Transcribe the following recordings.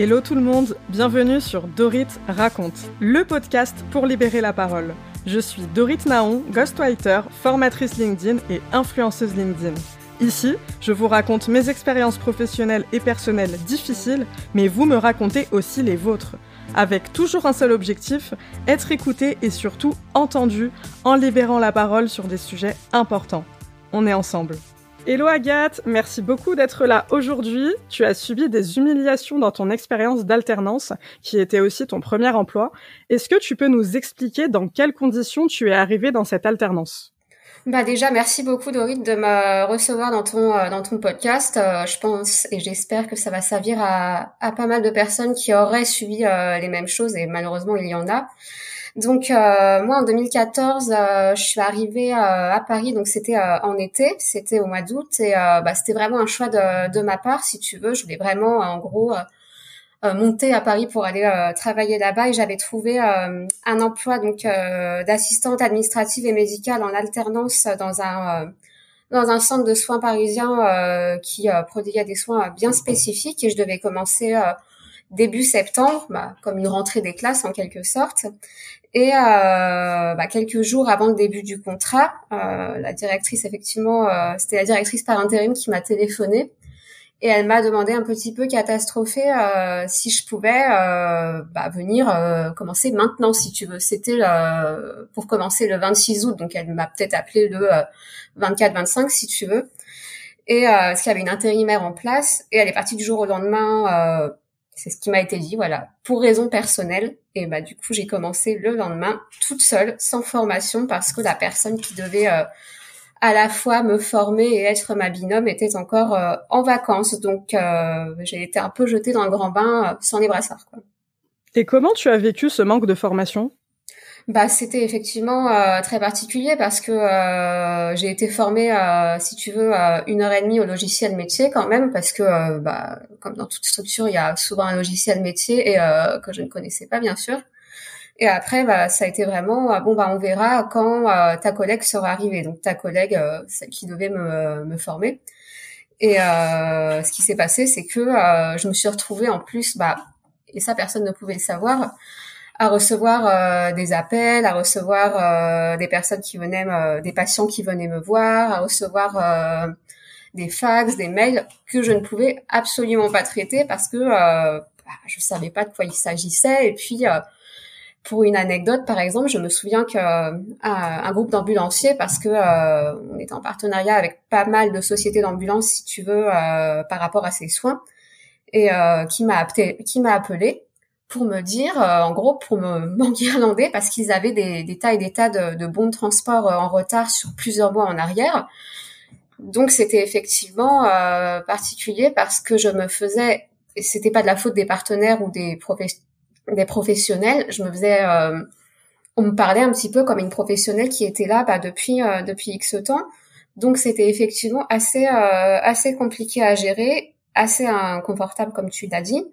Hello tout le monde, bienvenue sur Dorit Raconte, le podcast pour libérer la parole. Je suis Dorit Naon, ghostwriter, formatrice LinkedIn et influenceuse LinkedIn. Ici, je vous raconte mes expériences professionnelles et personnelles difficiles, mais vous me racontez aussi les vôtres. Avec toujours un seul objectif, être écouté et surtout entendu en libérant la parole sur des sujets importants. On est ensemble. Hello Agathe, merci beaucoup d'être là aujourd'hui. Tu as subi des humiliations dans ton expérience d'alternance, qui était aussi ton premier emploi. Est-ce que tu peux nous expliquer dans quelles conditions tu es arrivée dans cette alternance? Bah déjà, merci beaucoup Dorit de me recevoir dans ton euh, dans ton podcast. Euh, je pense et j'espère que ça va servir à, pas mal de personnes qui auraient subi euh, les mêmes choses et malheureusement il y en a. Donc euh, moi en 2014, euh, je suis arrivée euh, à Paris, donc c'était en été, c'était au mois d'août. Et bah, c'était vraiment un choix de, de, ma part, si tu veux. Je voulais vraiment en gros monter à Paris pour aller travailler là-bas. Et j'avais trouvé un emploi donc d'assistante administrative et médicale en alternance dans un dans un centre de soins parisien qui prodiguait des soins bien spécifiques. Et je devais commencer début septembre, bah, comme une rentrée des classes en quelque sorte. Et euh, bah, quelques jours avant le début du contrat, euh, la directrice, effectivement, euh, c'était la directrice par intérim qui m'a téléphoné et elle m'a demandé un petit peu catastrophée euh, si je pouvais euh, bah, venir euh, commencer maintenant, si tu veux. C'était pour commencer le 26 août, donc elle m'a peut-être appelé le 24-25 si tu veux. Et parce qu'il y avait une intérimaire en place et elle est partie du jour au lendemain c'est ce qui m'a été dit, voilà, pour raison personnelle. Et bah du coup, j'ai commencé le lendemain toute seule, sans formation, parce que la personne qui devait euh, à la fois me former et être ma binôme était encore euh, en vacances. Donc euh, j'ai été un peu jetée dans le grand bain sans les brassards. Quoi. Et comment tu as vécu ce manque de formation? Bah, c'était effectivement euh, très particulier parce que euh, j'ai été formée, euh, si tu veux, une heure et demie au logiciel métier quand même, parce que, bah, comme dans toute structure, il y a souvent un logiciel métier et que je ne connaissais pas bien sûr. Et après, bah, ça a été vraiment bon, bah, on verra quand ta collègue sera arrivée. Donc ta collègue, qui devait me, me former. Et ce qui s'est passé, c'est que je me suis retrouvée en plus, bah, et ça personne ne pouvait le savoir à recevoir euh, des appels, à recevoir euh, des personnes qui venaient, des patients qui venaient me voir, à recevoir euh, des fax, des mails que je ne pouvais absolument pas traiter parce que bah, je savais pas de quoi il s'agissait. Et puis, pour une anecdote, par exemple, je me souviens qu'un un groupe d'ambulanciers, parce que on était en partenariat avec pas mal de sociétés d'ambulance, si tu veux, par rapport à ces soins, et qui m'a appelé, qui m'a appelé pour me dire, euh, en gros, pour me m'enguirlander parce qu'ils avaient des, des, tas et des tas de, de bons de transport euh, en retard sur plusieurs mois en arrière. Donc c'était effectivement euh, particulier parce que je me faisais, et c'était pas de la faute des partenaires ou des, des professionnels, je me faisais, on me parlait un petit peu comme une professionnelle qui était là bah, depuis depuis X temps. Donc c'était effectivement assez assez compliqué à gérer, assez inconfortable comme tu l'as dit.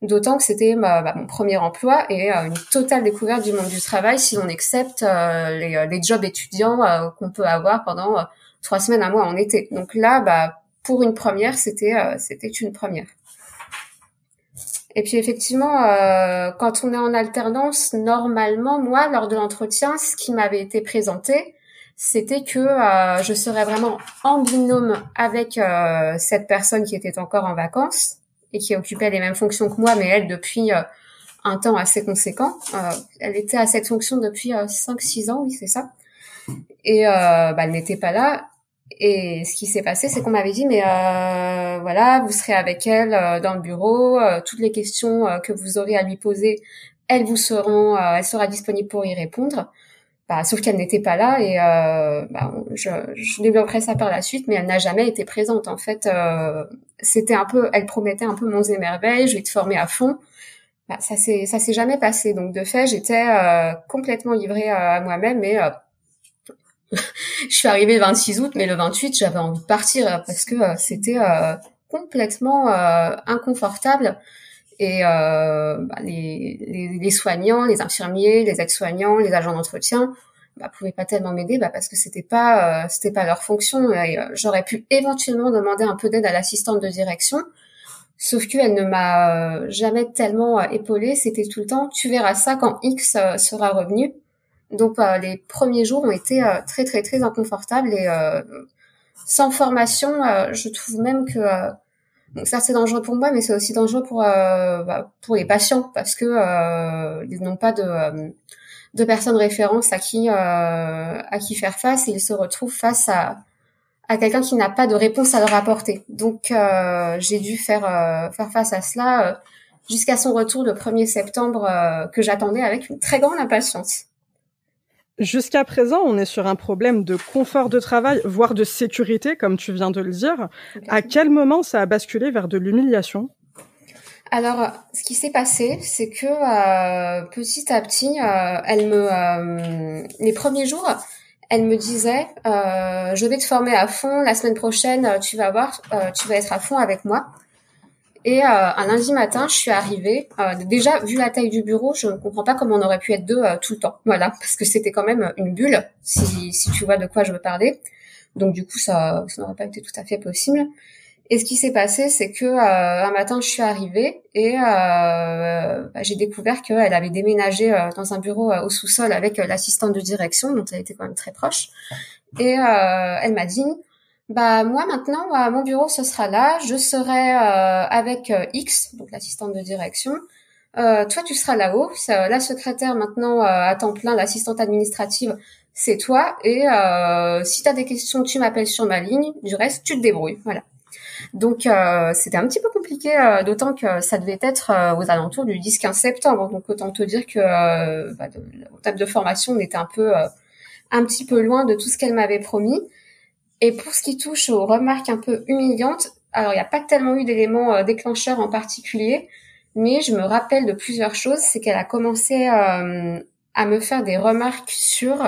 D'autant que c'était bah, mon premier emploi et euh, une totale découverte du monde du travail si on accepte euh, les, euh, les, jobs étudiants qu'on peut avoir pendant trois semaines, un mois en été. Donc là, bah, pour une première, c'était c'était une première. Et puis effectivement, quand on est en alternance, normalement, moi, lors de l'entretien, ce qui m'avait été présenté, c'était que je serais vraiment en binôme avec cette personne qui était encore en vacances et qui occupait les mêmes fonctions que moi, mais elle depuis euh, un temps assez conséquent. Euh, elle était à cette fonction depuis 5-6 euh, ans, oui, c'est ça. Et bah, elle n'était pas là. Et ce qui s'est passé, c'est qu'on m'avait dit, mais voilà, vous serez avec elle dans le bureau, toutes les questions que vous aurez à lui poser, elles vous seront, elle sera disponible pour y répondre. Bah, sauf qu'elle n'était pas là et euh, bah, je, je développerai ça par la suite, mais elle n'a jamais été présente. En fait, euh, c'était un peu, elle promettait un peu mon et je vais te former à fond. Bah, ça s'est, ça s'est jamais passé. Donc de fait, j'étais euh, complètement livrée à moi-même. Mais euh, je suis arrivée le 26 août, mais le 28, j'avais envie de partir parce que euh, c'était complètement inconfortable et euh, bah, les, les, les, soignants, les infirmiers, les aides-soignants, les agents d'entretien, bah, pouvaient pas tellement m'aider bah, parce que c'était pas euh, c'était pas leur fonction. Euh, j'aurais pu éventuellement demander un peu d'aide à l'assistante de direction, Sauf qu'elle ne m'a jamais tellement épaulée. C'était tout le temps, tu verras ça quand X sera revenu. Donc les premiers jours ont été très très très inconfortables et sans formation, je trouve même que donc ça c'est dangereux pour moi, mais c'est aussi dangereux pour bah, pour les patients parce que ils n'ont pas de de personnes références à qui à qui faire face ils se retrouvent face à à quelqu'un qui n'a pas de réponse à leur apporter. Donc euh, j'ai dû faire euh, faire face à cela euh, jusqu'à son retour le 1er septembre que j'attendais avec une très grande impatience. Jusqu'à présent, on est sur un problème de confort de travail, voire de sécurité, comme tu viens de le dire. À quel moment ça a basculé vers de l'humiliation? Alors, ce qui s'est passé, c'est que petit à petit, elle me, les premiers jours, elle me disait euh, je vais te former à fond. La semaine prochaine euh, tu vas voir euh, tu vas être à fond avec moi et euh, un lundi matin je suis arrivée euh, déjà vu la taille du bureau je ne comprends pas comment on aurait pu être deux tout le temps. Voilà parce que c'était quand même une bulle si si tu vois de quoi je veux parler. Donc du coup ça ça n'aurait pas été tout à fait possible. Et ce qui s'est passé, c'est que euh, un matin, je suis arrivée et euh, bah, j'ai découvert qu'elle avait déménagé euh, dans un bureau au sous-sol avec l'assistante de direction, dont elle était quand même très proche. Et elle m'a dit, bah moi maintenant, mon bureau ce sera là, je serai avec X, donc l'assistante de direction. toi, tu seras là-haut. La secrétaire maintenant à temps plein, l'assistante administrative, c'est toi. Et si tu as des questions, tu m'appelles sur ma ligne. Du reste, tu te débrouilles. Voilà. Donc euh, c'était un petit peu compliqué, euh, d'autant que ça devait être euh, aux alentours du 10-15 septembre. Donc autant te dire que bah, de, au table de formation, on était un peu, un petit peu loin de tout ce qu'elle m'avait promis. Et pour ce qui touche aux remarques un peu humiliantes, alors il n'y a pas tellement eu d'éléments déclencheurs en particulier, mais je me rappelle de plusieurs choses. C'est qu'elle a commencé à me faire des remarques sur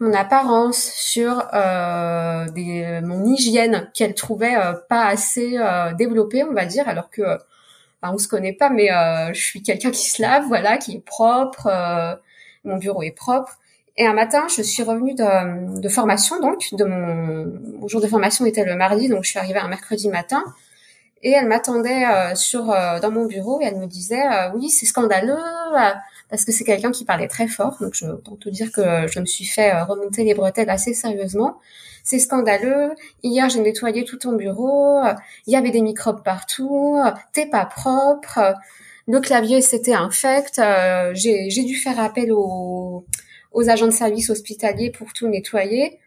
mon apparence, sur euh, des, mon hygiène qu'elle trouvait euh, pas assez euh, développée, on va dire, alors que bah, on se connaît pas, mais euh, je suis quelqu'un qui se lave, voilà, qui est propre, euh, mon bureau est propre. Et un matin, je suis revenue de, formation, donc de mon, mon, jour de formation était le mardi, donc je suis arrivée un mercredi matin. Et elle m'attendait sur dans mon bureau et elle me disait oui c'est scandaleux parce que c'est quelqu'un qui parlait très fort. Donc, je autant te dire que je me suis fait euh, remonter les bretelles assez sérieusement. C'est scandaleux. Hier, j'ai nettoyé tout ton bureau. Il y avait des microbes partout. T'es pas propre. Le clavier, c'était infect. Euh, j'ai dû faire appel aux, aux agents de service hospitaliers pour tout nettoyer.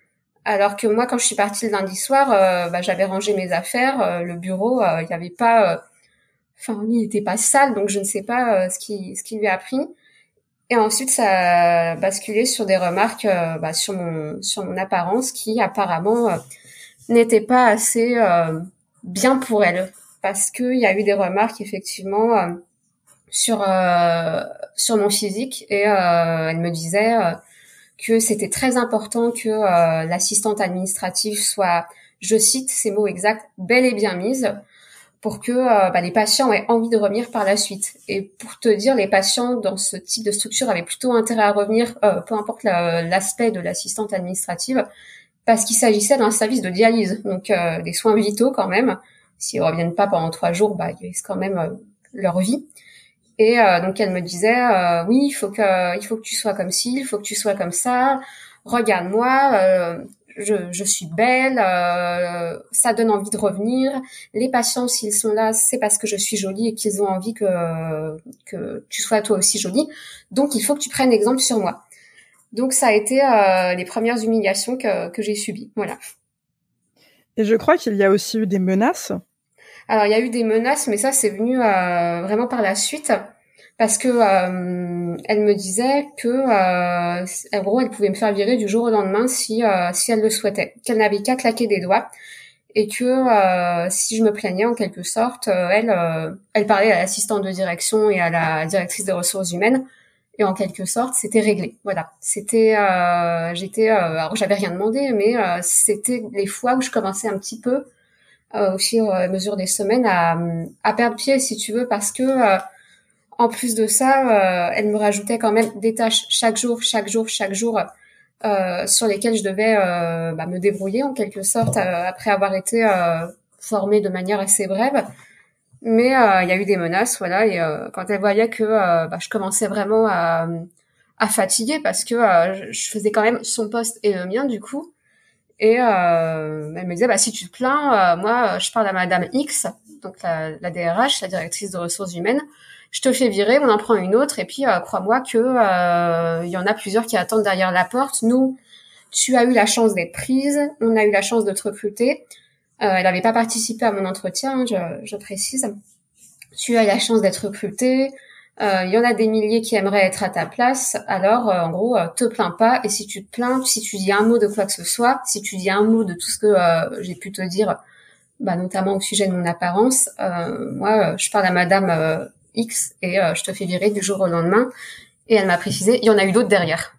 Alors que moi, quand je suis partie le lundi soir, euh, bah, j'avais rangé mes affaires. le bureau, il n'y avait pas... Enfin, il n'était pas sale, donc je ne sais pas ce qui ce qui lui a pris. Et ensuite, ça a basculé sur des remarques euh, bah, sur mon sur mon apparence qui apparemment euh, n'était pas assez euh, bien pour elle, parce qu'il y a eu des remarques effectivement sur sur mon physique et elle me disait que c'était très important que l'assistante administrative soit, je cite ces mots exacts, bel et bien mise pour que euh, bah, les patients aient envie de revenir par la suite. Et pour te dire, les patients dans ce type de structure avaient plutôt intérêt à revenir, euh, peu importe l'aspect de l'assistante administrative, parce qu'il s'agissait d'un service de dialyse, donc euh, des soins vitaux quand même. S'ils reviennent pas pendant trois jours, bah, ils risquent quand même leur vie. Et donc elle me disait, oui, il faut que, il faut que tu sois comme ci, il faut que tu sois comme ça. Regarde-moi, je, suis belle, euh, ça donne envie de revenir. Les patients, s'ils sont là, c'est parce que je suis jolie et qu'ils ont envie que, que tu sois toi aussi jolie. Donc, il faut que tu prennes exemple sur moi. Donc, ça a été euh, les premières humiliations que, que j'ai subies. Voilà. Et je crois qu'il y a aussi eu des menaces. Alors, il y a eu des menaces, mais ça, c'est venu euh, vraiment par la suite parce que euh, elle me disait que euh, en gros elle pouvait me faire virer du jour au lendemain si euh, si elle le souhaitait, qu'elle n'avait qu'à claquer des doigts et que euh, si je me plaignais en quelque sorte, elle elle parlait à l'assistante de direction et à la directrice des ressources humaines et en quelque sorte c'était réglé. Voilà, c'était j'étais alors j'avais rien demandé mais c'était les fois où je commençais un petit peu au fur et à mesure des semaines à à perdre pied si tu veux parce que en plus de ça, euh, elle me rajoutait quand même des tâches chaque jour, chaque jour, chaque jour, euh, sur lesquelles je devais euh, bah, me débrouiller en quelque sorte après avoir été formée de manière assez brève. Mais il y a eu des menaces, voilà. Et quand elle voyait que bah, je commençais vraiment à, fatiguer parce que je faisais quand même son poste et le mien du coup. Et elle me disait, bah si tu te plains, moi je parle à Madame X, donc la, la DRH, la directrice de ressources humaines je te fais virer, on en prend une autre, et puis euh, crois-moi que euh, il y en a plusieurs qui attendent derrière la porte. Nous, tu as eu la chance d'être prise, on a eu la chance de te recruter. Euh, elle n'avait pas participé à mon entretien, je, je, précise. Tu as eu la chance d'être recrutée. Il y en a des milliers qui aimeraient être à ta place. Alors, en gros, te plains pas. Et si tu te plains, si tu dis un mot de quoi que ce soit, si tu dis un mot de tout ce que j'ai pu te dire, bah, notamment au sujet de mon apparence, moi, je parle à Madame X et euh, je te fais virer du jour au lendemain. Et elle m'a précisé, il y en a eu d'autres derrière.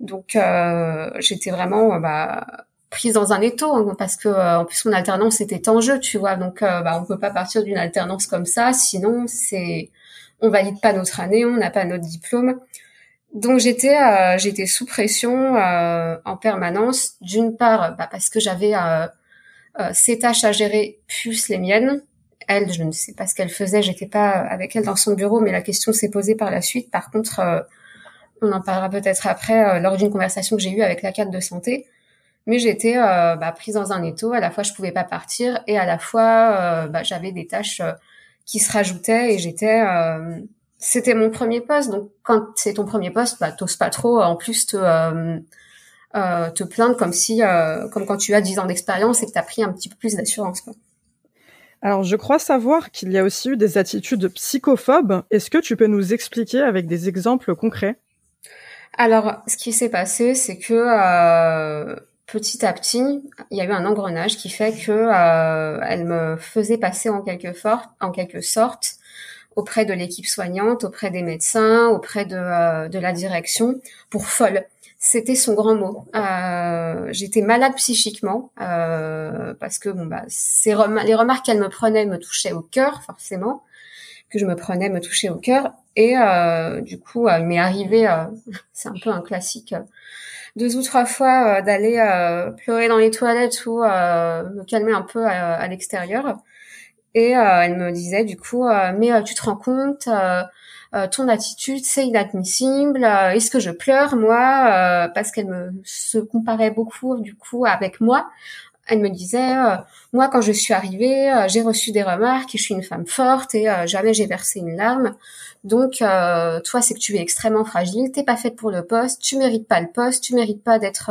Donc euh, j'étais vraiment bah, prise dans un étau hein, parce que euh, en plus mon alternance était en jeu, tu vois. Donc bah, on peut pas partir d'une alternance comme ça, sinon c'est on valide pas notre année, on n'a pas notre diplôme. Donc j'étais j'étais sous pression en permanence. D'une part bah, parce que j'avais ces tâches à gérer plus les miennes elle, je ne sais pas ce qu'elle faisait, j'étais pas avec elle dans son bureau, mais la question s'est posée par la suite. Par contre, euh, on en parlera peut-être après euh, lors d'une conversation que j'ai eue avec la cadre de santé. Mais j'étais euh, bah, prise dans un étau. À la fois, je pouvais pas partir, et à la fois, bah, j'avais des tâches qui se rajoutaient, et j'étais. C'était mon premier poste, donc quand c'est ton premier poste, bah, t'oses pas trop. En plus, te te plaindre comme si, comme quand tu as 10 ans d'expérience et que tu as pris un petit peu plus d'assurance. Quoi. Alors, je crois savoir qu'il y a aussi eu des attitudes psychophobes. Est-ce que tu peux nous expliquer avec des exemples concrets? Alors, ce qui s'est passé, c'est que euh, petit à petit, il y a eu un engrenage qui fait que euh, elle me faisait passer en quelque, sorte auprès de l'équipe soignante, auprès des médecins, auprès de, euh, de la direction, pour folle c'était son grand mot. Euh, j'étais malade psychiquement euh, parce que bon bah les remarques qu'elle me prenait me touchaient au cœur forcément, que je me prenais me touchaient au cœur et euh, du coup il m'est arrivé, c'est un peu un classique, deux ou trois fois d'aller pleurer dans les toilettes ou me calmer un peu à l'extérieur. Et elle me disait du coup mais tu te rends compte euh, ton attitude, c'est inadmissible. Euh, est-ce que je pleure moi euh, Parce qu'elle me se comparait beaucoup du coup avec moi. Elle me disait, moi quand je suis arrivée, j'ai reçu des remarques et je suis une femme forte et jamais j'ai versé une larme. Donc toi, c'est que tu es extrêmement fragile, t'es pas faite pour le poste, tu mérites pas le poste, tu mérites pas d'être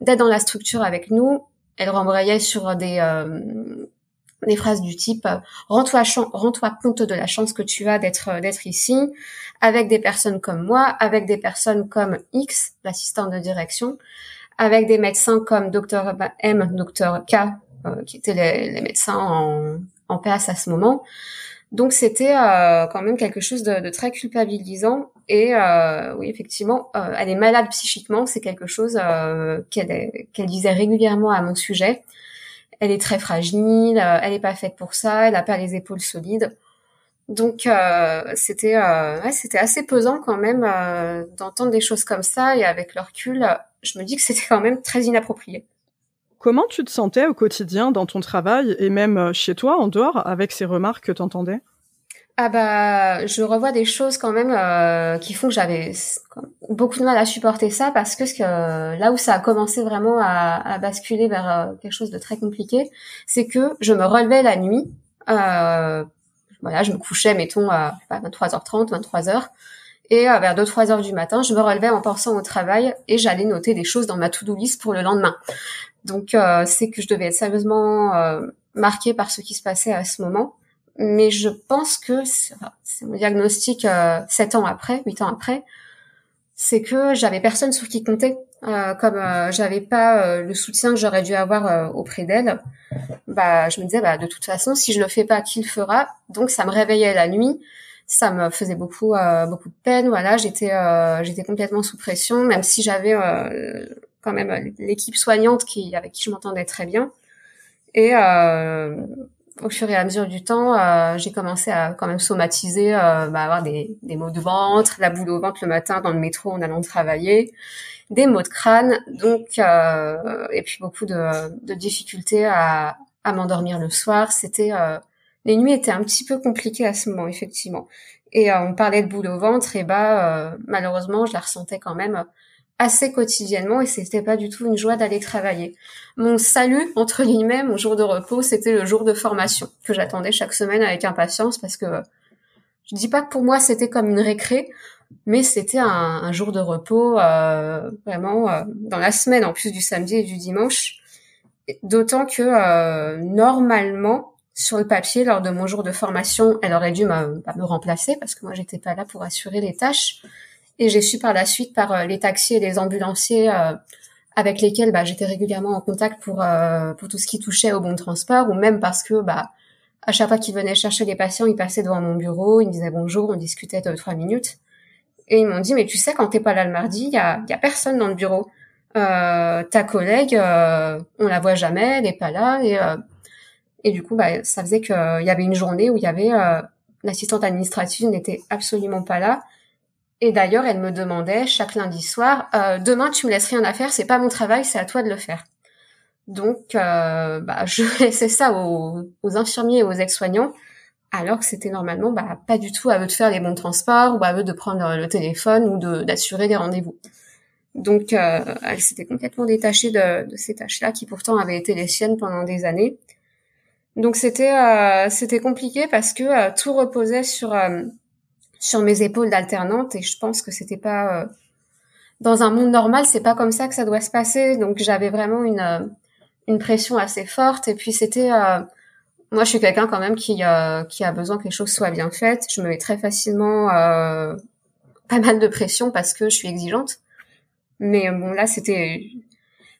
d'être dans la structure avec nous. Elle rembrayait sur des des phrases du type euh, rends-toi rends-toi compte de la chance que tu as d'être euh, d'être ici avec des personnes comme moi, avec des personnes comme X, l'assistant de direction, avec des médecins comme Dr M, Dr K, euh, qui étaient les, médecins en, en place à ce moment. Donc c'était quand même quelque chose de, de très culpabilisant et oui effectivement elle est malade psychiquement, c'est quelque chose qu'elle disait régulièrement à mon sujet elle est très fragile, euh, elle n'est pas faite pour ça, elle n'a pas les épaules solides. Donc euh, c'était euh, c'était assez pesant quand même d'entendre des choses comme ça et avec le recul, je me dis que c'était quand même très inapproprié. Comment tu te sentais au quotidien dans ton travail et même chez toi en dehors avec ces remarques que tu entendais ah bah, je revois des choses quand même euh, qui font que j'avais beaucoup de mal à supporter ça parce que, là où ça a commencé vraiment à, basculer vers euh, quelque chose de très compliqué, c'est que je me relevais la nuit. Euh, voilà, je me couchais, mettons, à 23h30, 23h. Et euh, vers 2-3 heures du matin, je me relevais en pensant au travail et j'allais noter des choses dans ma to-do list pour le lendemain. Donc, c'est que je devais être sérieusement marquée par ce qui se passait à ce moment mais je pense que c'est mon diagnostic euh, sept ans après, huit ans après, c'est que j'avais personne sur qui compter. Euh, comme euh, j'avais pas euh, le soutien que j'aurais dû avoir auprès d'elle, bah je me disais bah de toute façon si je le fais pas, qui le fera? Donc ça me réveillait la nuit, ça me faisait beaucoup beaucoup de peine. Voilà, j'étais j'étais complètement sous pression, même si j'avais quand même l'équipe soignante qui avec qui je m'entendais très bien. Et au fur et à mesure du temps, euh, j'ai commencé à quand même somatiser, euh, bah, avoir des, des maux de ventre, la boule au ventre le matin dans le métro en allant travailler, des maux de crâne, donc euh, et puis beaucoup de, de difficultés à, à m'endormir le soir. C'était les nuits étaient un petit peu compliquées à ce moment, effectivement. Et on parlait de boule au ventre, et bah malheureusement, je la ressentais quand même assez quotidiennement et c'était pas du tout une joie d'aller travailler. Mon salut, entre guillemets, mon jour de repos, c'était le jour de formation que j'attendais chaque semaine avec impatience parce que je dis pas que pour moi c'était comme une récré, mais c'était un, jour de repos euh, vraiment euh, dans la semaine en plus du samedi et du dimanche. D'autant que euh, normalement sur le papier lors de mon jour de formation, elle aurait dû me, bah, me remplacer parce que moi j'étais pas là pour assurer les tâches. Et j'ai su par la suite par euh, les taxis et les ambulanciers euh, avec lesquels bah, j'étais régulièrement en contact pour euh, pour tout ce qui touchait au bon transport ou même parce que bah à chaque fois qu'ils venaient chercher les patients, ils passaient devant mon bureau, ils me disaient bonjour, on discutait deux trois minutes. Et ils m'ont dit mais tu sais quand t'es pas là le mardi, il y a y a personne dans le bureau. Euh, ta collègue, euh, on la voit jamais, elle est pas là. Et et du coup bah ça faisait qu'il y avait une journée où il y avait l'assistante administrative n'était absolument pas là et d'ailleurs, elle me demandait chaque lundi soir, euh, demain tu me laisses rien à faire, c'est pas mon travail, c'est à toi de le faire. Donc, euh, bah, je laissais ça aux, infirmiers et aux aides-soignants, alors que c'était normalement bah, pas du tout à eux de faire les bons transports ou à eux de prendre le téléphone ou d'assurer les rendez-vous. Donc, euh, elle s'était complètement détachée de, de ces tâches-là qui pourtant avaient été les siennes pendant des années. Donc c'était c'était compliqué parce que tout reposait sur sur mes épaules d'alternante et je pense que c'était pas euh, dans un monde normal, c'est pas comme ça que ça doit se passer. Donc j'avais vraiment une euh, une pression assez forte et puis c'était euh, moi je suis quelqu'un quand même qui qui a besoin que les choses soient bien faites. Je me mets très facilement pas mal de pression parce que je suis exigeante. Mais bon là c'était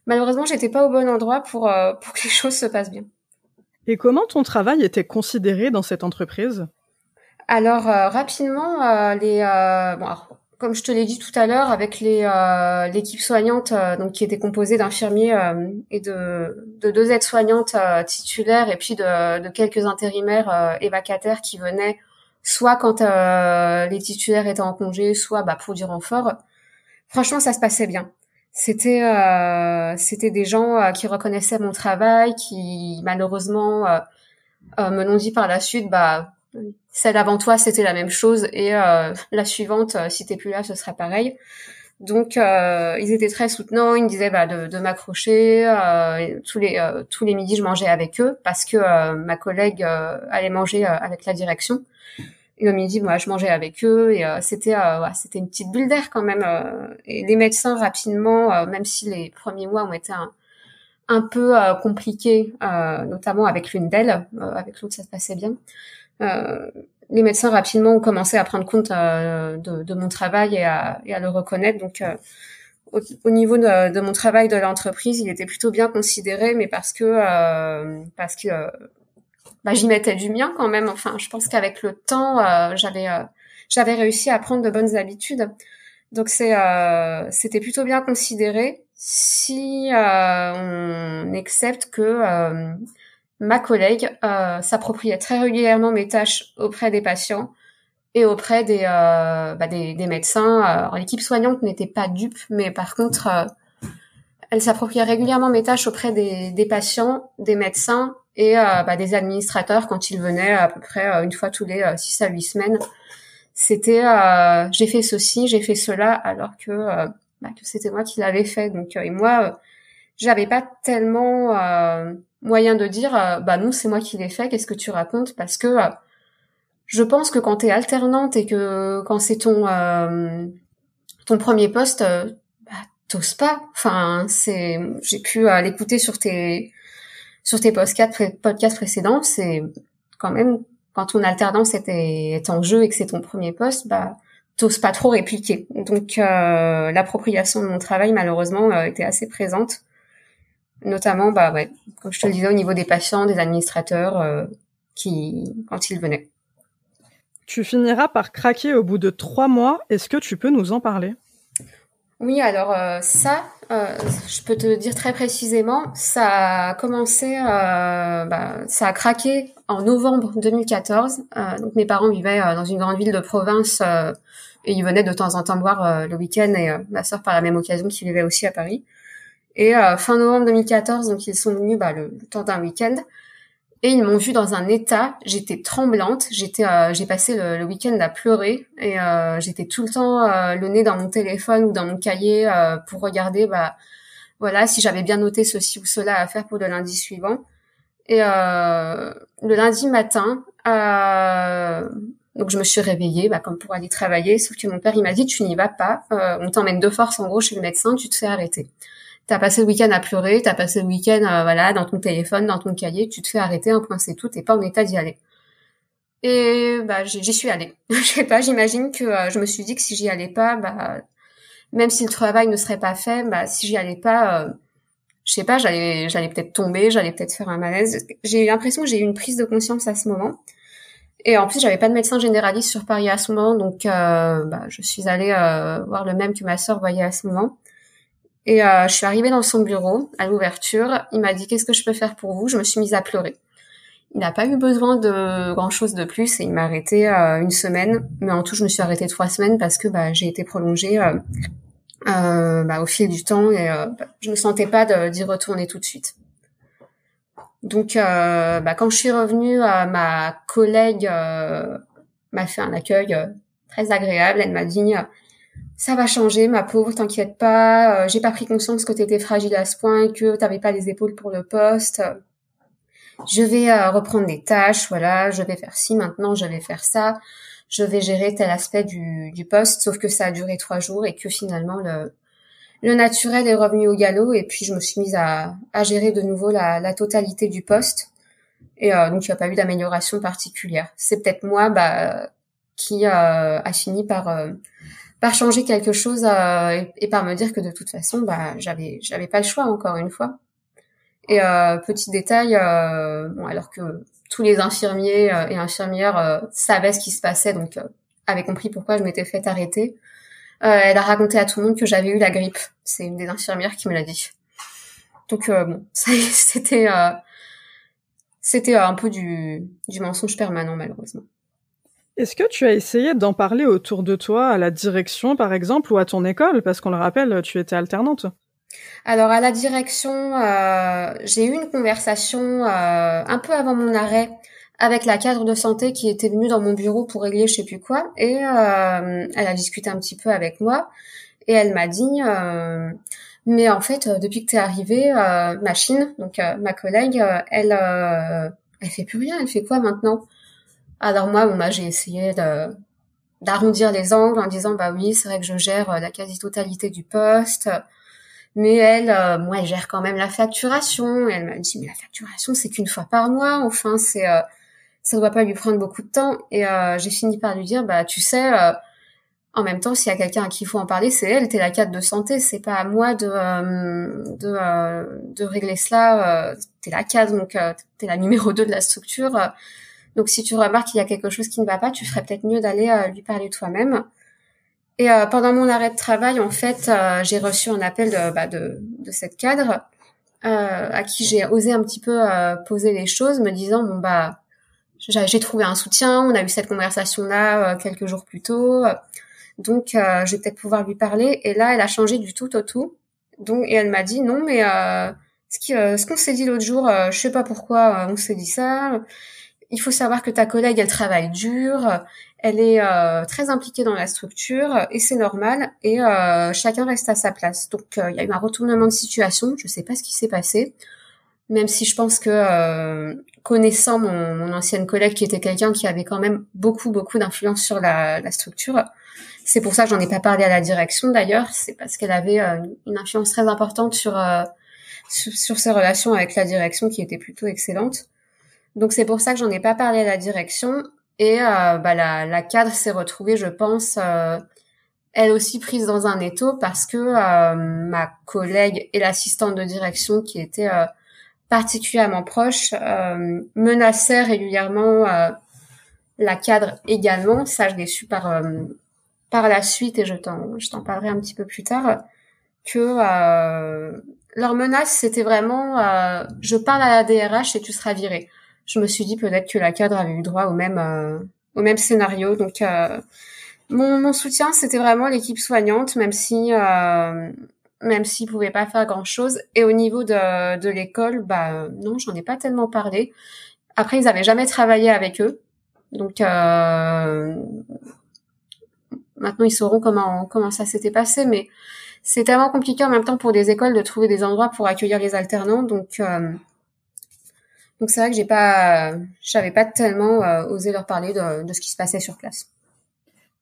malheureusement j'étais pas au bon endroit pour pour que les choses se passent bien. Et comment ton travail était considéré dans cette entreprise? Alors euh, rapidement, euh, les euh, bon, comme je te l'ai dit tout à l'heure, avec les l'équipe soignante, donc qui était composée d'infirmiers et de, de deux aides-soignantes titulaires et puis de, de quelques intérimaires et vacataires qui venaient soit quand les titulaires étaient en congé, soit bah, pour du renfort. Franchement, ça se passait bien. C'était c'était des gens qui reconnaissaient mon travail, qui malheureusement me l'ont dit par la suite, bah celle avant toi, c'était la même chose et euh, la suivante, euh, si t'es plus là, ce sera pareil. Donc euh, ils étaient très soutenants, ils me disaient bah, de, de m'accrocher. tous les tous les midis, je mangeais avec eux parce que ma collègue allait manger avec la direction. Et le midi, moi, je mangeais avec eux et c'était c'était une petite bulle d'air quand même. et les médecins rapidement, même si les premiers mois ont été un, un peu compliqués, notamment avec l'une d'elles, avec l'autre ça se passait bien. Euh, les médecins rapidement ont commencé à prendre compte euh, de, mon travail et à, le reconnaître. Donc, euh, au, niveau de, mon travail de l'entreprise, il était plutôt bien considéré, mais parce que parce que bah, j'y mettais du mien quand même. Enfin, je pense qu'avec le temps, j'avais j'avais réussi à prendre de bonnes habitudes. Donc c'est c'était plutôt bien considéré si on accepte que ma collègue euh, s'appropriait très régulièrement mes tâches auprès des patients et auprès des, euh, bah, des, médecins. l'équipe soignante n'était pas dupe, mais par contre, euh, elle s'appropriait régulièrement mes tâches auprès des, des patients, des médecins et bah, des administrateurs quand ils venaient à peu près une fois tous les six à huit semaines. C'était j'ai fait ceci, j'ai fait cela, alors que, bah, que c'était moi qui l'avais fait. Donc et moi, j'avais pas tellement moyen de dire euh, bah non c'est moi qui l'ai fait qu'est-ce que tu racontes? Parce que euh, je pense que quand tu es alternante et que quand c'est ton euh, ton premier poste bah t'oses pas. Enfin c'est j'ai pu l'écouter sur tes sur tes podcasts podcasts précédents. C'est quand même quand ton alternance était est en jeu et que c'est ton premier poste bah t'oses pas trop répliquer. Donc l'appropriation de mon travail malheureusement était assez présente notamment, bah ouais, comme je te le disais, au niveau des patients, des administrateurs, euh, qui, quand ils venaient. Tu finiras par craquer au bout de trois mois. Est-ce que tu peux nous en parler? Oui, alors euh, ça, euh, je peux te dire très précisément, ça a commencé, bah, ça a craqué en novembre 2014. donc mes parents vivaient dans une grande ville de province et ils venaient de temps en temps voir le week-end et ma soeur par la même occasion qui vivait aussi à Paris. Et euh, fin novembre 2014, donc ils sont venus bah, le, temps d'un week-end. Et ils m'ont vu dans un état, j'étais tremblante, j'étais, euh, j'ai passé le, week-end à pleurer. Et euh, j'étais tout le temps euh, le nez dans mon téléphone ou dans mon cahier pour regarder, bah voilà, si j'avais bien noté ceci ou cela à faire pour le lundi suivant. Et le lundi matin, donc je me suis réveillée, bah, comme pour aller travailler, sauf que mon père il m'a dit tu n'y vas pas, on t'emmène de force en gros chez le médecin, tu te fais arrêter t'as passé le week-end à pleurer, t'as passé le week-end euh, voilà dans ton téléphone, dans ton cahier, tu te fais arrêter, un point c'est tout, t'es pas en état d'y aller. Et bah j'y suis allée. je sais pas, j'imagine que euh, je me suis dit que si j'y allais pas, bah même si le travail ne serait pas fait, bah si j'y allais pas, euh, je sais pas, j'allais j'allais peut-être tomber, j'allais peut-être faire un malaise. J'ai eu l'impression que j'ai eu une prise de conscience à ce moment. Et en plus, j'avais pas de médecin généraliste sur Paris à ce moment, donc bah, je suis allée voir le même que ma sœur voyait à ce moment. Et euh, je suis arrivée dans son bureau à l'ouverture. Il m'a dit qu'est-ce que je peux faire pour vous? Je me suis mise à pleurer. Il n'a pas eu besoin de grand chose de plus et il m'a arrêté euh, une semaine. Mais en tout, je me suis arrêtée trois semaines parce que bah, j'ai été prolongée euh, euh bah, au fil du temps et euh, bah, je ne sentais pas d'y retourner tout de suite. Donc, bah, quand je suis revenue, ma collègue m'a fait un accueil très agréable. Elle m'a dit ça va changer, ma pauvre, t'inquiète pas. Euh, j'ai pas pris conscience que t'étais fragile à ce point, que t'avais pas les épaules pour le poste. Je vais euh, reprendre des tâches, voilà. Je vais faire ci maintenant, je vais faire ça. Je vais gérer tel aspect du, du poste. Sauf que ça a duré trois jours et que finalement le le naturel est revenu au galop. Et puis je me suis mise à, à gérer de nouveau la, la totalité du poste. Et euh, donc il n'y a pas eu d'amélioration particulière. C'est peut-être moi, bah, qui a fini par par changer quelque chose euh, et, par me dire que de toute façon, bah, j'avais, j'avais pas le choix encore une fois. Et euh, petit détail, euh, bon, alors que tous les infirmiers et infirmières savaient ce qui se passait, donc avaient compris pourquoi je m'étais fait arrêter. elle a raconté à tout le monde que j'avais eu la grippe. C'est une des infirmières qui me l'a dit. Donc bon, ça, c'était c'était un peu du, du mensonge permanent malheureusement. Est-ce que tu as essayé d'en parler autour de toi, à la direction par exemple, ou à ton école? Parce qu'on le rappelle, tu étais alternante. Alors à la direction, euh, j'ai eu une conversation euh, un peu avant mon arrêt avec la cadre de santé qui était venue dans mon bureau pour régler je sais plus quoi, et euh, elle a discuté un petit peu avec moi, et elle m'a dit, mais en fait depuis que tu es arrivée, Machine, donc ma collègue, elle, elle fait plus rien, elle fait quoi maintenant? Alors moi, bah, j'ai essayé d'arrondir les angles en disant bah oui, c'est vrai que je gère euh, la quasi-totalité du poste, mais elle, euh, moi, elle gère quand même la facturation. Elle m'a dit mais la facturation, c'est qu'une fois par mois. Enfin, c'est euh, ça doit pas lui prendre beaucoup de temps. Et j'ai fini par lui dire bah tu sais. en même temps, s'il y a quelqu'un à qui il faut en parler, c'est elle. T'es la cadre de santé, c'est pas à moi de de, de régler cela. t'es la cadre, donc t'es la numéro 2 de la structure donc si tu remarques qu'il y a quelque chose qui ne va pas, tu ferais peut-être mieux d'aller euh, lui parler toi-même. Et euh, pendant mon arrêt de travail, en fait, euh, j'ai reçu un appel de, bah, de, de, cette cadre à qui j'ai osé un petit peu poser les choses, me disant bon bah j'ai trouvé un soutien, on a eu cette conversation là quelques jours plus tôt, donc je vais peut-être pouvoir lui parler. Et là, elle a changé du tout au tout. Donc et elle m'a dit non mais ce qu'on s'est dit l'autre jour, je sais pas pourquoi on s'est dit ça il faut savoir que ta collègue, elle travaille dur, elle est euh, très impliquée dans la structure et c'est normal et euh, chacun reste à sa place. Donc euh, il y a eu un retournement de situation, je sais pas ce qui s'est passé, même si je pense que connaissant mon, ancienne collègue qui était quelqu'un qui avait quand même beaucoup beaucoup d'influence sur la, structure, c'est pour ça que j'en ai pas parlé à la direction d'ailleurs, c'est parce qu'elle avait une influence très importante sur, sur sur ses relations avec la direction qui était plutôt excellente. Donc c'est pour ça que j'en ai pas parlé à la direction et euh, bah, la, cadre s'est retrouvée, je pense, euh, elle aussi prise dans un étau parce que euh, ma collègue et l'assistante de direction qui était particulièrement proche menaçaient régulièrement la cadre également. Ça, je l'ai su par par la suite et je t'en je t'en parlerai un petit peu plus tard que leur menace c'était vraiment je parle à la DRH et tu seras viré je me suis dit peut-être que la cadre avait eu droit au même euh, au même scénario. Donc euh, mon, mon, soutien c'était vraiment l'équipe soignante, même si euh, même s'ils pouvaient pas faire grand chose. Et au niveau de, de l'école, bah non, j'en ai pas tellement parlé. après, ils avaient jamais travaillé avec eux, donc maintenant ils sauront comment comment ça s'était passé, mais c'est tellement compliqué en même temps pour des écoles de trouver des endroits pour accueillir les alternants, donc donc c'est vrai que j'ai pas, j'avais pas tellement osé leur parler de, de ce qui se passait sur place.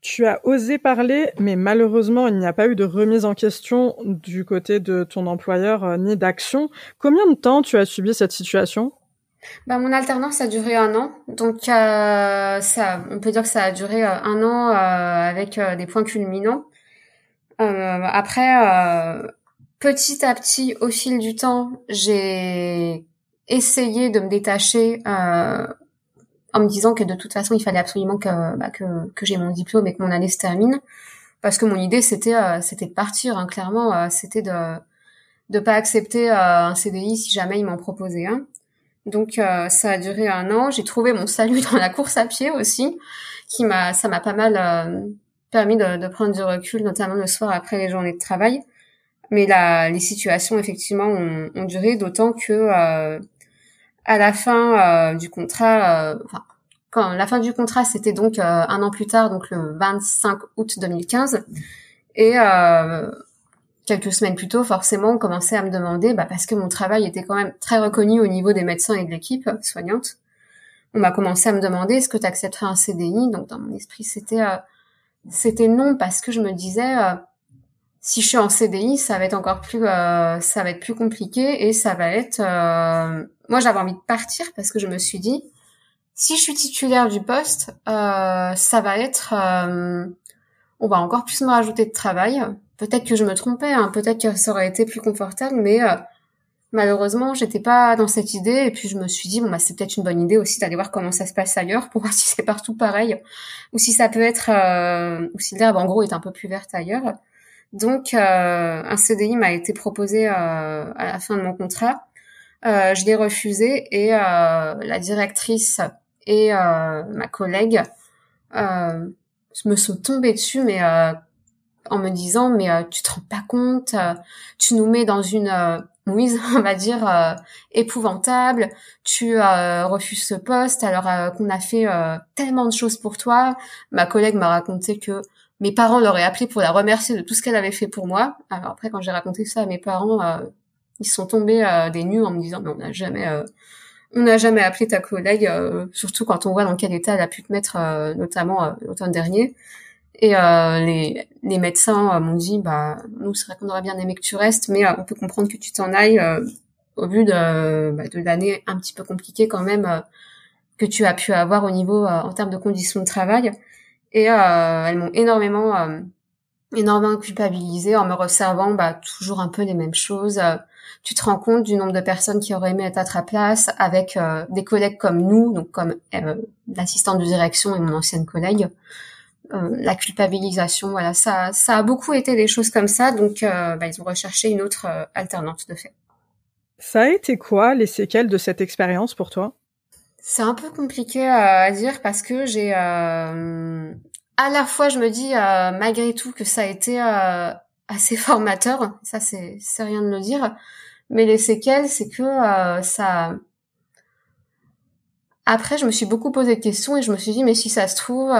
Tu as osé parler, mais malheureusement, il n'y a pas eu de remise en question du côté de ton employeur euh, ni d'action. Combien de temps tu as subi cette situation? Bah, mon alternance a duré un an, donc euh, ça, on peut dire que ça a duré euh, un an avec des points culminants. après, petit à petit, au fil du temps, j'ai essayé de me détacher en me disant que de toute façon, il fallait absolument que, bah, que, que j'ai mon diplôme et que mon année se termine. Parce que mon idée, c'était euh, c'était de partir, hein, clairement. Euh, c'était de de pas accepter euh, un CDI si jamais ils m'en proposaient un. Donc ça a duré un an. J'ai trouvé mon salut dans la course à pied aussi, qui m'a ça m'a pas mal permis de, de, prendre du recul, notamment le soir après les journées de travail. Mais la, les situations effectivement ont, ont duré, d'autant que à la fin euh, du contrat, euh, enfin, quand la fin du contrat, c'était donc euh, un an plus tard, donc le 25 août 2015, et quelques semaines plus tôt, forcément, on commençait à me demander, bah, parce que mon travail était quand même très reconnu au niveau des médecins et de l'équipe soignante, on m'a commencé à me demander est-ce que tu accepterais un CDI Donc dans mon esprit, c'était c'était non parce que je me disais si je suis en CDI, ça va être encore plus, euh, ça va être plus compliqué et ça va être. Euh, moi, j'avais envie de partir parce que je me suis dit, si je suis titulaire du poste, euh, ça va être, on va encore plus me rajouter de travail. Peut-être que je me trompais, hein, peut-être que ça aurait été plus confortable, mais malheureusement, j'étais pas dans cette idée. Et puis je me suis dit, bon bah c'est peut-être une bonne idée aussi d'aller voir comment ça se passe ailleurs pour voir si c'est partout pareil ou si ça peut être, ou si l'herbe en gros est un peu plus verte ailleurs. Donc, euh, un CDI m'a été proposé euh, à la fin de mon contrat. Euh, je l'ai refusé et la directrice et ma collègue me sont tombées dessus, mais en me disant mais tu te rends pas compte, tu nous mets dans une mouise, on va dire épouvantable, tu refuses ce poste alors qu'on a fait tellement de choses pour toi. Ma collègue m'a raconté que mes parents l'auraient appelé pour la remercier de tout ce qu'elle avait fait pour moi. Alors après, quand j'ai raconté ça à mes parents, euh, ils sont tombés euh, des nues en me disant, mais on n'a jamais, euh, on n'a jamais appelé ta collègue, surtout quand on voit dans quel état elle a pu te mettre, notamment l'automne dernier. Et les, les médecins m'ont dit, bah, nous, c'est vrai qu'on aurait bien aimé que tu restes, mais on peut comprendre que tu t'en ailles au vu de, bah, de l'année un petit peu compliquée quand même que tu as pu avoir au niveau en termes de conditions de travail. Et euh, elles m'ont énormément, euh, énormément culpabilisée en me resservant bah, toujours un peu les mêmes choses. Euh, tu te rends compte du nombre de personnes qui auraient aimé être à ta place avec des collègues comme nous, donc comme l'assistante de direction et mon ancienne collègue. la culpabilisation, voilà, ça, ça a beaucoup été des choses comme ça. Donc, bah, ils ont recherché une autre alternante de fait. Ça a été quoi les séquelles de cette expérience pour toi? C'est un peu compliqué euh, à dire parce que j'ai euh, à la fois je me dis euh, malgré tout que ça a été assez formateur, ça c'est rien de le dire, mais les séquelles c'est que ça après, je me suis beaucoup posé de questions et je me suis dit, mais si ça se trouve,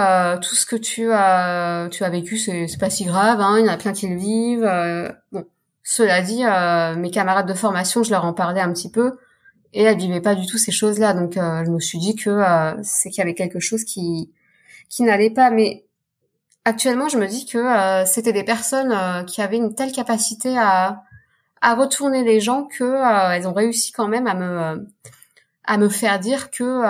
tout ce que tu as, tu as vécu, c'est, pas si grave. Hein, il y en a plein qui le vivent. bon, cela dit, mes camarades de formation, je leur en parlais un petit peu et elle vivait pas du tout ces choses-là. Donc euh, je me suis dit que euh, c'est qu'il y avait quelque chose qui qui n'allait pas. Mais actuellement, je me dis que euh, c'était des personnes qui avaient une telle capacité à à retourner les gens que elles ont réussi quand même à me à me faire dire que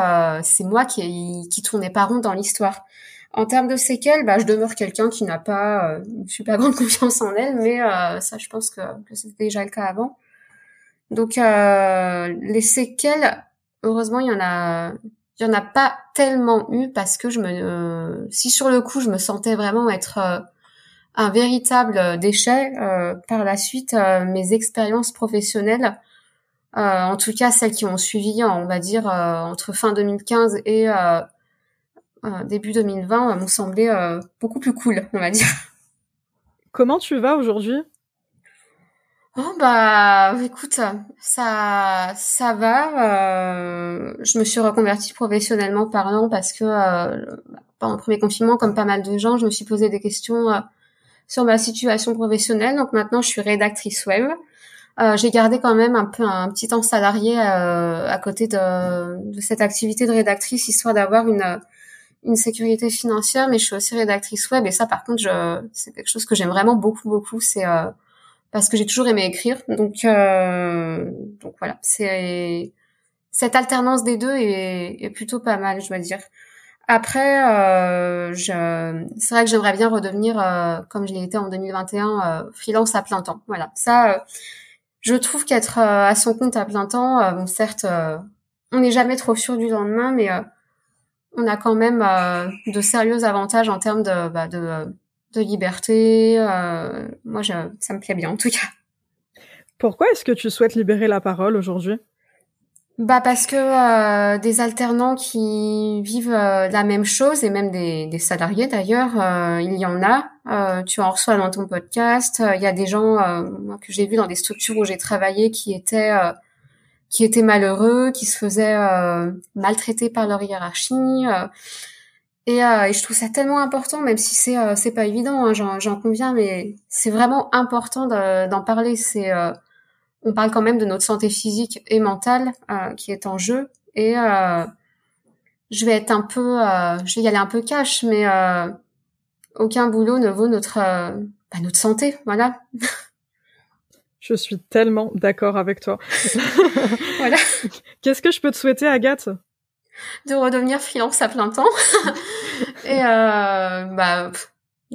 c'est moi qui qui tournais pas rond dans l'histoire. En termes de séquelles, bah, je demeure quelqu'un qui n'a pas une super grande confiance en elle, mais ça, je pense que, que c'était déjà le cas avant. Donc euh, les séquelles, heureusement, il y en a, il y en a pas tellement eu parce que je me, euh, si sur le coup je me sentais vraiment être euh, un véritable déchet, par la suite mes expériences professionnelles, en tout cas celles qui ont suivi, on va dire entre fin 2015 et début 2020, m'ont semblé beaucoup plus cool, on va dire. Comment tu vas aujourd'hui? Oh bah écoute, ça ça va. Euh, je me suis reconvertie professionnellement parlant parce que euh, pendant le premier confinement, comme pas mal de gens, je me suis posé des questions euh, sur ma situation professionnelle. Donc maintenant, je suis rédactrice web. Euh, j'ai gardé quand même un peu un petit temps salarié à côté de, de, cette activité de rédactrice, histoire d'avoir une une sécurité financière. Mais je suis aussi rédactrice web et ça, par contre, c'est quelque chose que j'aime vraiment beaucoup, beaucoup. C'est parce que j'ai toujours aimé écrire. Donc, euh, donc voilà, c'est cette alternance des deux est, est, plutôt pas mal, je dois dire. Après, euh, c'est vrai que j'aimerais bien redevenir, euh, comme je l'ai été en 2021, euh, freelance à plein temps. Voilà, ça, euh, je trouve qu'être euh, à son compte à plein temps, bon, certes, on n'est jamais trop sûr du lendemain, mais on a quand même de sérieux avantages en termes de, bah, de de liberté. Euh, moi, je, ça me plaît bien en tout cas. Pourquoi est-ce que tu souhaites libérer la parole aujourd'hui? Bah parce que euh, des alternants qui vivent euh, la même chose et même des, des salariés d'ailleurs, euh, il y en a. Euh, tu en reçois dans ton podcast. Il y a des gens que j'ai vus dans des structures où j'ai travaillé qui étaient qui étaient malheureux, qui se faisaient maltraiter par leur hiérarchie. Et, euh, et, je trouve ça tellement important, même si c'est euh, c'est pas évident, hein, j'en conviens, mais c'est vraiment important d'en parler. C'est euh, on parle quand même de notre santé physique et mentale euh, qui est en jeu. Et je vais être un peu, je vais y aller un peu cash, mais aucun boulot ne vaut notre bah, notre santé, voilà. Je suis tellement d'accord avec toi. voilà. Qu'est-ce que je peux te souhaiter, Agathe? De redevenir freelance à plein temps. Et euh, bah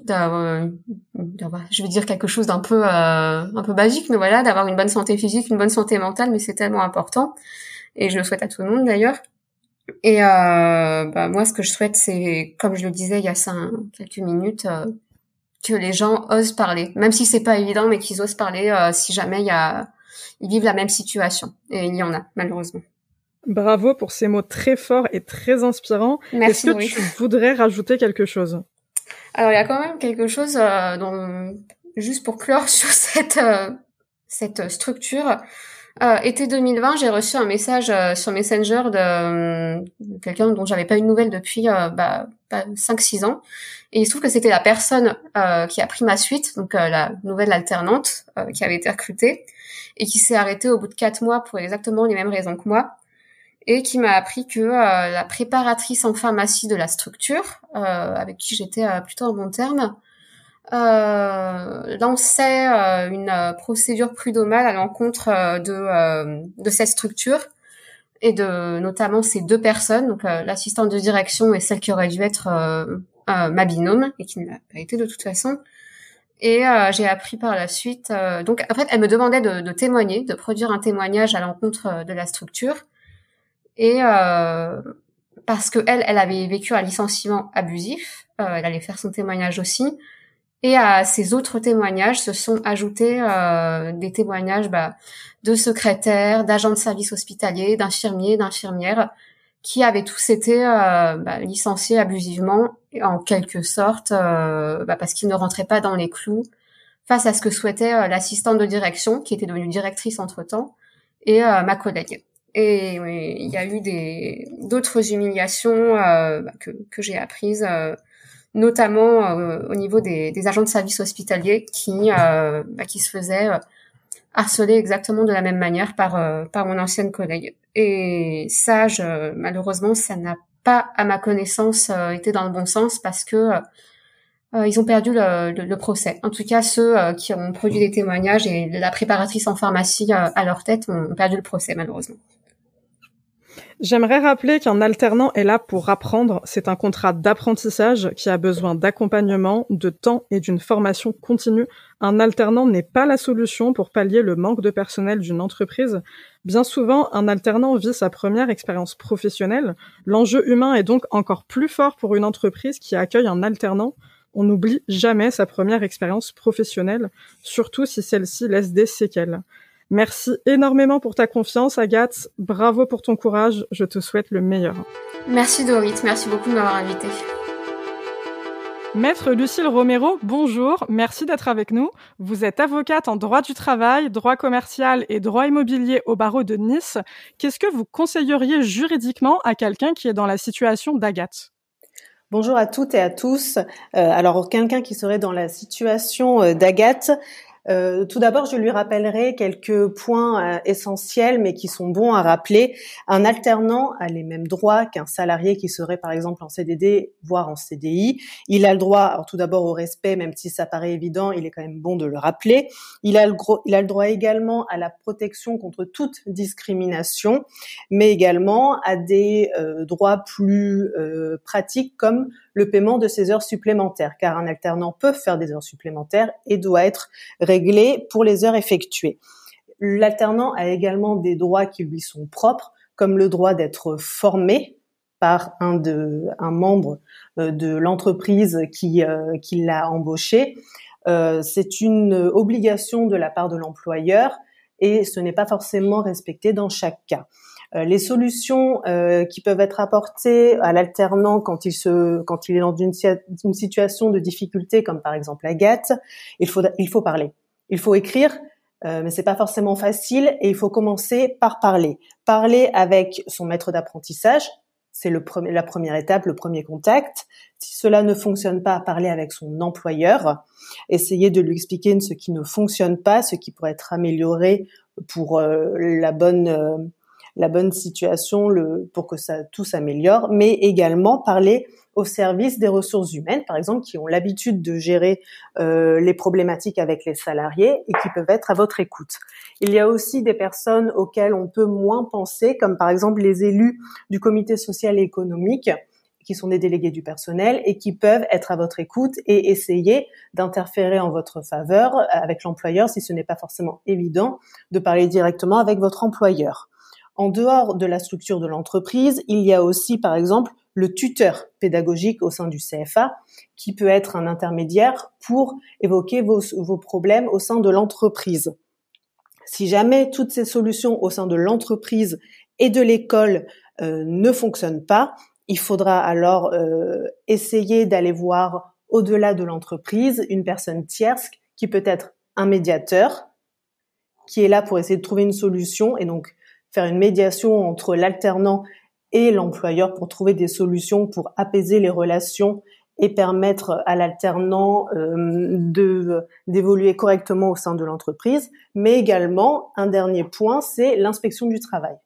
d'avoir je vais dire quelque chose d'un peu euh, un peu basique mais voilà d'avoir une bonne santé physique une bonne santé mentale mais c'est tellement important. Et je le souhaite à tout le monde d'ailleurs. Et euh, bah, moi ce que je souhaite c'est comme je le disais il y a cinq, quelques minutes euh, que les gens osent parler. Même si c'est pas évident mais qu'ils osent parler euh, si jamais il y a ils vivent la même situation. Et il y en a malheureusement Bravo pour ces mots très forts et très inspirants. Est-ce que tu voudrais rajouter quelque chose? Alors il y a quand même quelque chose euh, dont, juste pour clore sur cette euh, cette structure. Euh, été 2020, j'ai reçu un message euh, sur Messenger de, quelqu'un dont j'avais pas eu de nouvelles depuis bah, 5-6 ans. Et il se trouve que c'était la personne qui a pris ma suite, donc la nouvelle alternante qui avait été recrutée et qui s'est arrêtée au bout de 4 mois pour exactement les mêmes raisons que moi et qui m'a appris que euh, la préparatrice en pharmacie de la structure, euh, avec qui j'étais euh, plutôt en bon terme, lançait une procédure prud'homale à l'encontre de, de cette structure et de notamment ces deux personnes, donc l'assistante de direction et celle qui aurait dû être ma binôme et qui ne l'a pas été de toute façon. Et j'ai appris par la suite. donc en fait, elle me demandait de, de, témoigner, de produire un témoignage à l'encontre de la structure et euh, parce que elle, elle avait vécu un licenciement abusif, euh, elle allait faire son témoignage aussi. Et à ces autres témoignages se sont ajoutés euh, des témoignages bah, de secrétaires, d'agents de services hospitaliers, d'infirmiers, d'infirmières, qui avaient tous été euh, bah, licenciés abusivement, en quelque sorte, euh, bah, parce qu'ils ne rentraient pas dans les clous face à ce que souhaitait euh, l'assistante de direction, qui était devenue directrice entre-temps, et ma collègue. Et il y a eu d'autres humiliations euh, bah, que, j'ai apprises, euh, notamment euh, au niveau des, agents de service hospitalier qui bah, se faisaient harceler exactement de la même manière par mon ancienne collègue. Et ça, je, malheureusement, ça n'a pas, à ma connaissance, été dans le bon sens parce que ils ont perdu le, procès. En tout cas, ceux qui ont produit des témoignages et la préparatrice en pharmacie à leur tête ont perdu le procès, malheureusement. J'aimerais rappeler qu'un alternant est là pour apprendre. C'est un contrat d'apprentissage qui a besoin d'accompagnement, de temps et d'une formation continue. Un alternant n'est pas la solution pour pallier le manque de personnel d'une entreprise. Bien souvent, un alternant vit sa première expérience professionnelle. L'enjeu humain est donc encore plus fort pour une entreprise qui accueille un alternant. On n'oublie jamais sa première expérience professionnelle, surtout si celle-ci laisse des séquelles. Merci énormément pour ta confiance, Agathe. Bravo pour ton courage. Je te souhaite le meilleur. Merci Dorit. Merci beaucoup de m'avoir invité. Maître Lucille Romero, bonjour, merci d'être avec nous. Vous êtes avocate en droit du travail, droit commercial et droit immobilier au barreau de Nice. Qu'est-ce que vous conseilleriez juridiquement à quelqu'un qui est dans la situation d'Agathe? Bonjour à toutes et à tous. Euh, alors, quelqu'un qui serait dans la situation euh, d'Agathe, euh, tout d'abord, je lui rappellerai quelques points euh, essentiels, mais qui sont bons à rappeler. Un alternant a les mêmes droits qu'un salarié qui serait, par exemple, en CDD, voire en CDI. Il a le droit, alors tout d'abord au respect, même si ça paraît évident, il est quand même bon de le rappeler. Il a le, il a le droit également à la protection contre toute discrimination, mais également à des euh, droits plus pratiques comme le paiement de ses heures supplémentaires, car un alternant peut faire des heures supplémentaires et doit être réglé pour les heures effectuées. L'alternant a également des droits qui lui sont propres, comme le droit d'être formé par un, de, un membre euh, de l'entreprise qui, euh, qui l'a embauché. Euh, c'est une obligation de la part de l'employeur et ce n'est pas forcément respecté dans chaque cas. Euh, les solutions euh, qui peuvent être apportées à l'alternant quand il se quand il est dans une, une, situation de difficulté comme par exemple la GATT, il faut il faut parler. Il faut écrire euh, mais c'est pas forcément facile et il faut commencer par parler. Parler avec son maître d'apprentissage, c'est le premier, la première étape, le premier contact. Si cela ne fonctionne pas, parler avec son employeur, essayer de lui expliquer ce qui ne fonctionne pas, ce qui pourrait être amélioré pour euh, la bonne la bonne situation le, pour que ça tout s'améliore, mais également parler au service des ressources humaines, par exemple, qui ont l'habitude de gérer euh, les problématiques avec les salariés et qui peuvent être à votre écoute. Il y a aussi des personnes auxquelles on peut moins penser, comme par exemple les élus du comité social et économique, qui sont des délégués du personnel et qui peuvent être à votre écoute et essayer d'interférer en votre faveur avec l'employeur si ce n'est pas forcément évident de parler directement avec votre employeur. En dehors de la structure de l'entreprise, il y a aussi, par exemple, le tuteur pédagogique au sein du CFA, qui peut être un intermédiaire pour évoquer vos, problèmes au sein de l'entreprise. Si jamais toutes ces solutions au sein de l'entreprise et de l'école euh, ne fonctionnent pas, il faudra alors euh, essayer d'aller voir au-delà de l'entreprise une personne tierce qui peut être un médiateur, qui est là pour essayer de trouver une solution et donc faire une médiation entre l'alternant et l'employeur pour trouver des solutions pour apaiser les relations et permettre à l'alternant euh, de d'évoluer correctement au sein de l'entreprise. Mais également, un dernier point, c'est l'inspection du travail.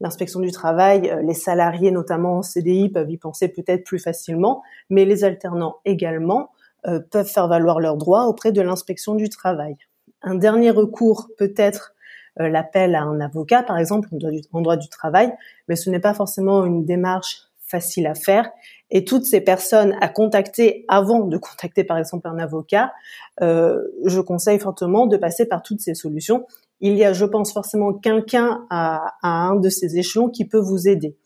L'inspection du travail, euh, les salariés, notamment en CDI, peuvent y penser peut-être plus facilement, mais les alternants également euh, peuvent faire valoir leurs droits auprès de l'inspection du travail. Un dernier recours peut-être l'appel à un avocat, par exemple, en droit, du, travail, mais ce n'est pas forcément une démarche facile à faire. Et toutes ces personnes à contacter avant de contacter, par exemple, un avocat, euh, je conseille fortement de passer par toutes ces solutions. Il y a, je pense, forcément quelqu'un à, à un de ces échelons qui peut vous aider.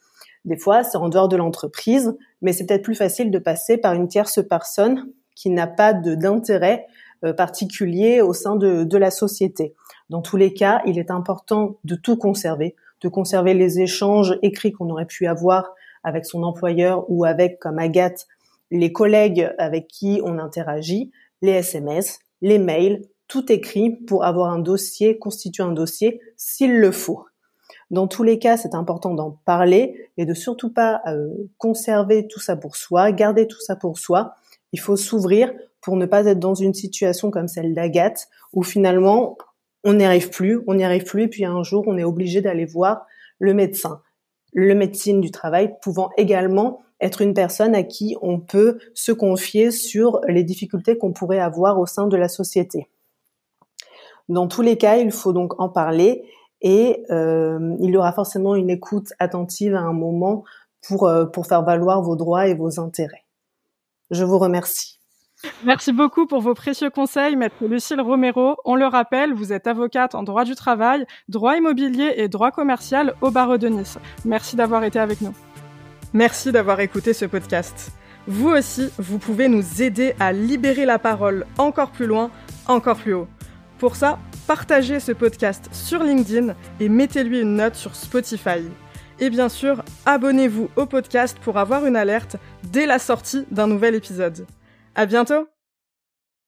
Des fois, c'est en dehors de l'entreprise, mais c'est peut-être plus facile de passer par une tierce personne qui n'a pas d'intérêt euh, particulier au sein de, de la société. Dans tous les cas, il est important de tout conserver, de conserver les échanges écrits qu'on aurait pu avoir avec son employeur ou avec, comme Agathe, les collègues avec qui on interagit, les SMS, les mails, tout écrit pour avoir un dossier, constituer un dossier s'il le faut. Dans tous les cas, c'est important d'en parler et de surtout pas euh, conserver tout ça pour soi, garder tout ça pour soi. Il faut s'ouvrir pour ne pas être dans une situation comme celle d'Agathe où finalement on n'y arrive plus, on n'y arrive plus, et puis un jour, on est obligé d'aller voir le médecin. Le médecine du travail pouvant également être une personne à qui on peut se confier sur les difficultés qu'on pourrait avoir au sein de la société. Dans tous les cas, il faut donc en parler et euh, il y aura forcément une écoute attentive à un moment pour, euh, pour faire valoir vos droits et vos intérêts. Je vous remercie. Merci beaucoup pour vos précieux conseils, maître Lucille Romero. On le rappelle, vous êtes avocate en droit du travail, droit immobilier et droit commercial au barreau de Nice. Merci d'avoir été avec nous. Merci d'avoir écouté ce podcast. Vous aussi, vous pouvez nous aider à libérer la parole encore plus loin, encore plus haut. Pour ça, partagez ce podcast sur LinkedIn et mettez-lui une note sur Spotify. Et bien sûr, abonnez-vous au podcast pour avoir une alerte dès la sortie d'un nouvel épisode. À bientôt!